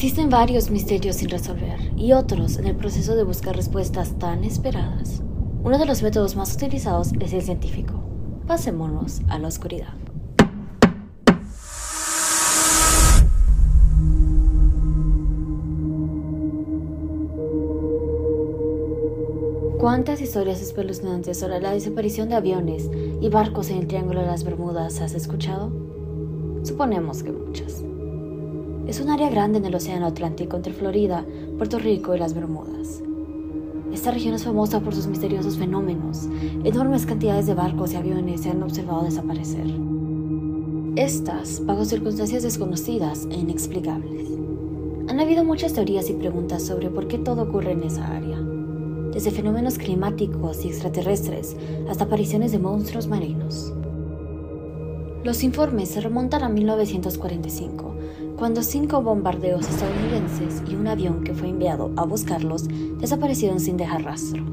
Existen varios misterios sin resolver y otros en el proceso de buscar respuestas tan esperadas. Uno de los métodos más utilizados es el científico. Pasémonos a la oscuridad. ¿Cuántas historias espeluznantes sobre la desaparición de aviones y barcos en el Triángulo de las Bermudas has escuchado? Suponemos que muchas. Es un área grande en el Océano Atlántico entre Florida, Puerto Rico y las Bermudas. Esta región es famosa por sus misteriosos fenómenos. Enormes cantidades de barcos y aviones se han observado desaparecer. Estas bajo circunstancias desconocidas e inexplicables. Han habido muchas teorías y preguntas sobre por qué todo ocurre en esa área desde fenómenos climáticos y extraterrestres hasta apariciones de monstruos marinos. Los informes se remontan a 1945, cuando cinco bombardeos estadounidenses y un avión que fue enviado a buscarlos desaparecieron sin dejar rastro.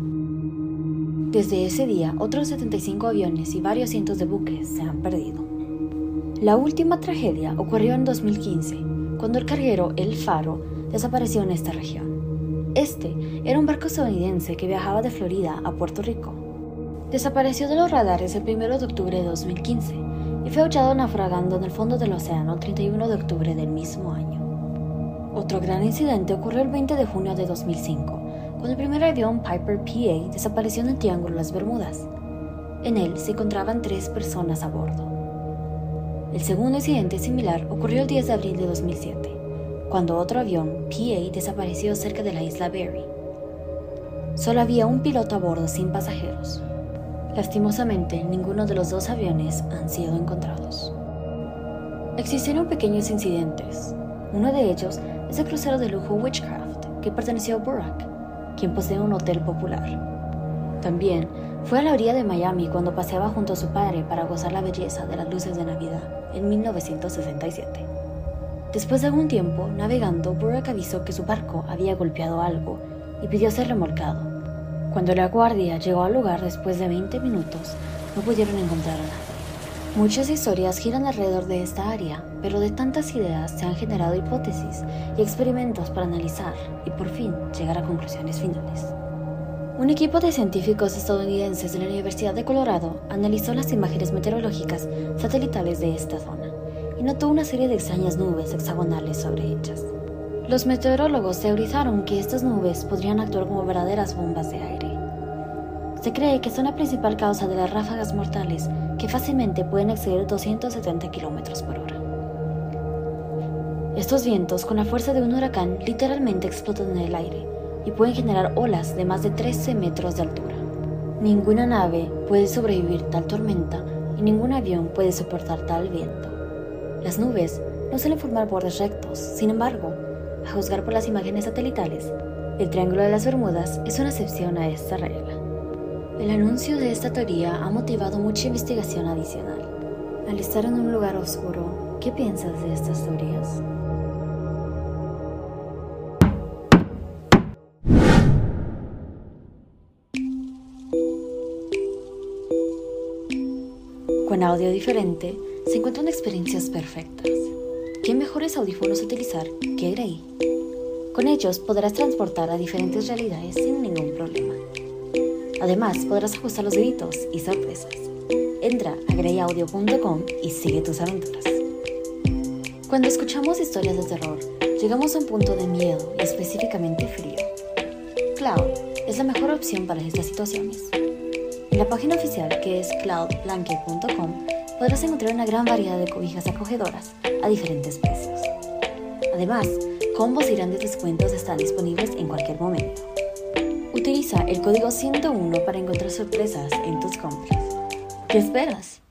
Desde ese día, otros 75 aviones y varios cientos de buques se han perdido. La última tragedia ocurrió en 2015, cuando el carguero El Faro desapareció en esta región. Este era un barco estadounidense que viajaba de Florida a Puerto Rico. Desapareció de los radares el 1 de octubre de 2015 y fue hallado naufragando en el fondo del océano el 31 de octubre del mismo año. Otro gran incidente ocurrió el 20 de junio de 2005, cuando el primer avión Piper PA desapareció en el Triángulo de las Bermudas. En él se encontraban tres personas a bordo. El segundo incidente similar ocurrió el 10 de abril de 2007 cuando otro avión, PA, desapareció cerca de la isla Berry. Solo había un piloto a bordo sin pasajeros. Lastimosamente, ninguno de los dos aviones han sido encontrados. Existieron pequeños incidentes. Uno de ellos es el crucero de lujo Witchcraft, que perteneció a Burak, quien posee un hotel popular. También fue a la orilla de Miami cuando paseaba junto a su padre para gozar la belleza de las luces de Navidad en 1967. Después de algún tiempo navegando, Burak avisó que su barco había golpeado algo y pidió ser remolcado. Cuando la guardia llegó al lugar después de 20 minutos, no pudieron encontrar a nadie. Muchas historias giran alrededor de esta área, pero de tantas ideas se han generado hipótesis y experimentos para analizar y por fin llegar a conclusiones finales. Un equipo de científicos estadounidenses de la Universidad de Colorado analizó las imágenes meteorológicas satelitales de esta zona y notó una serie de extrañas nubes hexagonales sobre ellas. Los meteorólogos teorizaron que estas nubes podrían actuar como verdaderas bombas de aire. Se cree que son la principal causa de las ráfagas mortales que fácilmente pueden exceder 270 km por hora. Estos vientos, con la fuerza de un huracán, literalmente explotan en el aire y pueden generar olas de más de 13 metros de altura. Ninguna nave puede sobrevivir tal tormenta y ningún avión puede soportar tal viento. Las nubes no suelen formar bordes rectos, sin embargo, a juzgar por las imágenes satelitales, el Triángulo de las Bermudas es una excepción a esta regla. El anuncio de esta teoría ha motivado mucha investigación adicional. Al estar en un lugar oscuro, ¿qué piensas de estas teorías? Con audio diferente, se encuentran experiencias perfectas. ¿Qué mejores audífonos utilizar que Grey? Con ellos podrás transportar a diferentes realidades sin ningún problema. Además, podrás ajustar los gritos y sorpresas. Entra a greyaudio.com y sigue tus aventuras. Cuando escuchamos historias de terror, llegamos a un punto de miedo y específicamente frío. Cloud es la mejor opción para estas situaciones. En la página oficial que es cloudblanket.com podrás encontrar una gran variedad de cobijas acogedoras a diferentes precios. Además, combos y grandes descuentos están disponibles en cualquier momento. Utiliza el código 101 para encontrar sorpresas en tus compras. ¿Qué esperas?